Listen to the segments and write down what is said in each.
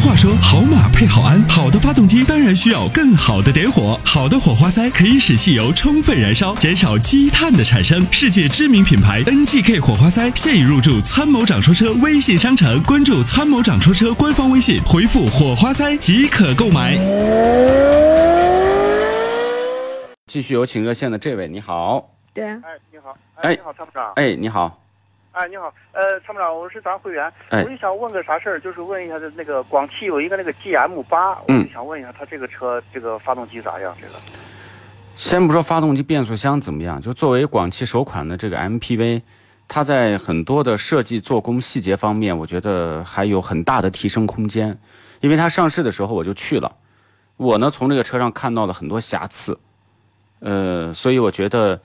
话说，好马配好鞍，好的发动机当然需要更好的点火。好的火花塞可以使汽油充分燃烧，减少积碳的产生。世界知名品牌 NGK 火花塞 现已入驻参谋长说车微信商城，关注参谋长说车官方微信，回复火花塞即可购买。继续有请热线的这位，你好，对。啊，哎，你好，哎。你好，参谋长，哎，你好，哎，你好，呃，参谋长，我是咱会员，哎我就想问个啥事儿，就是问一下这那个广汽有一个那个 GM 八，我嗯就想问一下它这个车这个发动机咋样？这个先不说发动机变速箱怎么样，就作为广汽首款的这个 MPV，它在很多的设计做工细节方面，我觉得还有很大的提升空间。因为它上市的时候我就去了，我呢从这个车上看到了很多瑕疵，呃，所以我觉得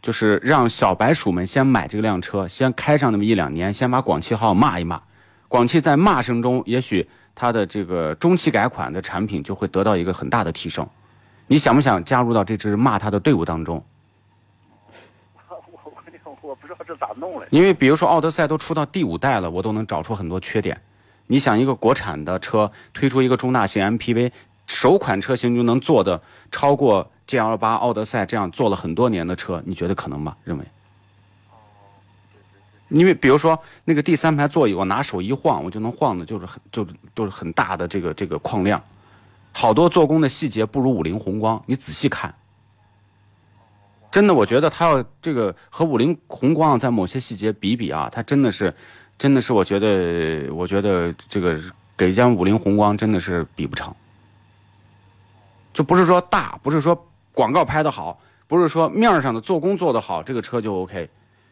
就是让小白鼠们先买这辆车，先开上那么一两年，先把广汽号骂一骂。广汽在骂声中，也许它的这个中期改款的产品就会得到一个很大的提升。你想不想加入到这支骂他的队伍当中？我我我不知道这咋弄嘞。因为比如说奥德赛都出到第五代了，我都能找出很多缺点。你想一个国产的车推出一个中大型 MPV，首款车型就能做的超过 GL 八、奥德赛这样做了很多年的车，你觉得可能吗？认为？因为比如说那个第三排座椅，我拿手一晃，我就能晃的，就是很就是就是很大的这个这个框量，好多做工的细节不如五菱宏光，你仔细看。真的，我觉得它要这个和五菱宏光在某些细节比比啊，它真的是，真的是，我觉得，我觉得这个给将五菱宏光真的是比不成。就不是说大，不是说广告拍的好，不是说面儿上的做工做得好，这个车就 OK，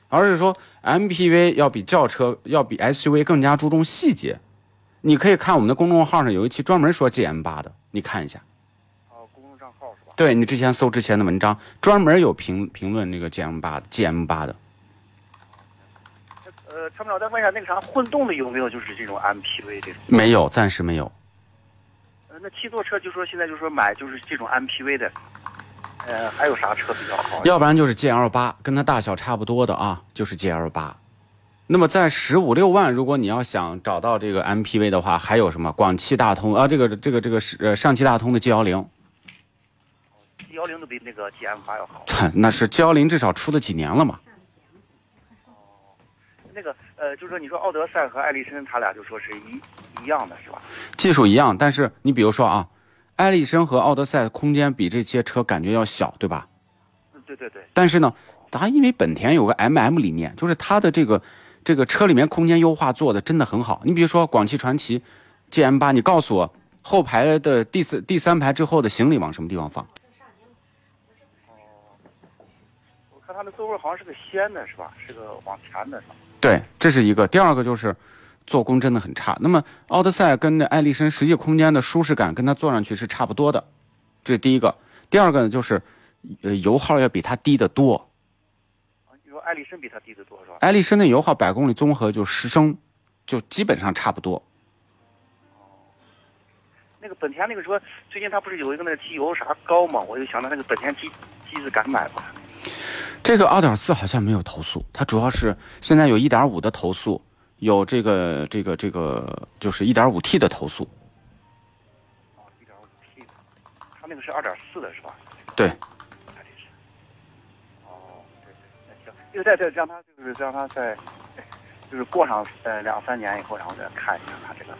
而是说 MPV 要比轿车要比 SUV 更加注重细节。你可以看我们的公众号上有一期专门说 GM 八的，你看一下。哦，公众账号是吧？对你之前搜之前的文章，专门有评评论那个 GM 八 GM 八的。呃，参谋长再问一下，那个啥混动的有没有就是这种 MPV 这种？没有，暂时没有。呃，那七座车就说现在就说买就是这种 MPV 的，呃，还有啥车比较好？要不然就是 GL 八，跟它大小差不多的啊，就是 GL 八。那么在十五六万，如果你要想找到这个 MPV 的话，还有什么广汽大通啊，这个这个这个是呃上汽大通的 G 幺零，G 幺零都比那个 GM 八要好。那是 G 幺零至少出了几年了嘛。哦那个呃，就是说你说奥德赛和艾力绅，他俩就说是一一样的是吧？技术一样，但是你比如说啊，艾力绅和奥德赛空间比这些车感觉要小，对吧？嗯，对对对。但是呢，它因为本田有个 MM 理念，就是它的这个这个车里面空间优化做的真的很好。你比如说广汽传祺 GM 八，你告诉我后排的第四第三排之后的行李往什么地方放？我看它的座位好像是个掀的，是吧？是个往前的，是吧？对，这是一个。第二个就是做工真的很差。那么奥德赛跟那艾力绅实际空间的舒适感跟它坐上去是差不多的，这是第一个。第二个呢就是，呃，油耗要比它低得多。啊你说艾力绅比它低得多，是吧？艾力绅的油耗百公里综合就十升，就基本上差不多。那个本田那个车，最近它不是有一个那个机油啥高嘛？我就想到那个本田机机子敢买吗？这个二点四好像没有投诉，它主要是现在有一点五的投诉，有这个这个这个就是一点五 T 的投诉。哦，一点五 T 的，它那个是二点四的是吧？对，艾力绅。哦，对对，那行，就在这让他就是让他在，就是过上呃两三年以后，然后再看一下他这个。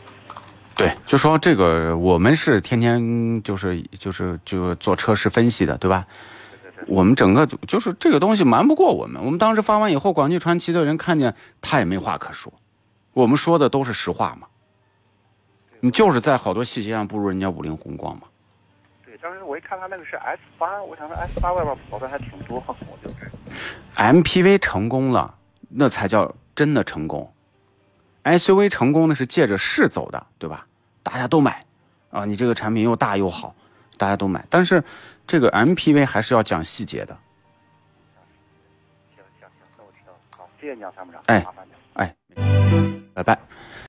对，就说这个我们是天天就是就是就做车市分析的，对吧？对对对。我们整个就就是这个东西瞒不过我们。我们当时发完以后，广汽传祺的人看见他也没话可说，我们说的都是实话嘛。你就是在好多细节上不如人家五菱宏光嘛。对，当时我一看他那个是 S 八，我想说 S 八外边跑的还挺多，我就是。MPV 成功了，那才叫真的成功。SUV 成功的是借着势走的，对吧？大家都买，啊，你这个产品又大又好，大家都买。但是这个 MPV 还是要讲细节的。行行行，那我知道了。好，谢谢你啊，参谋长。哎麻烦拜拜。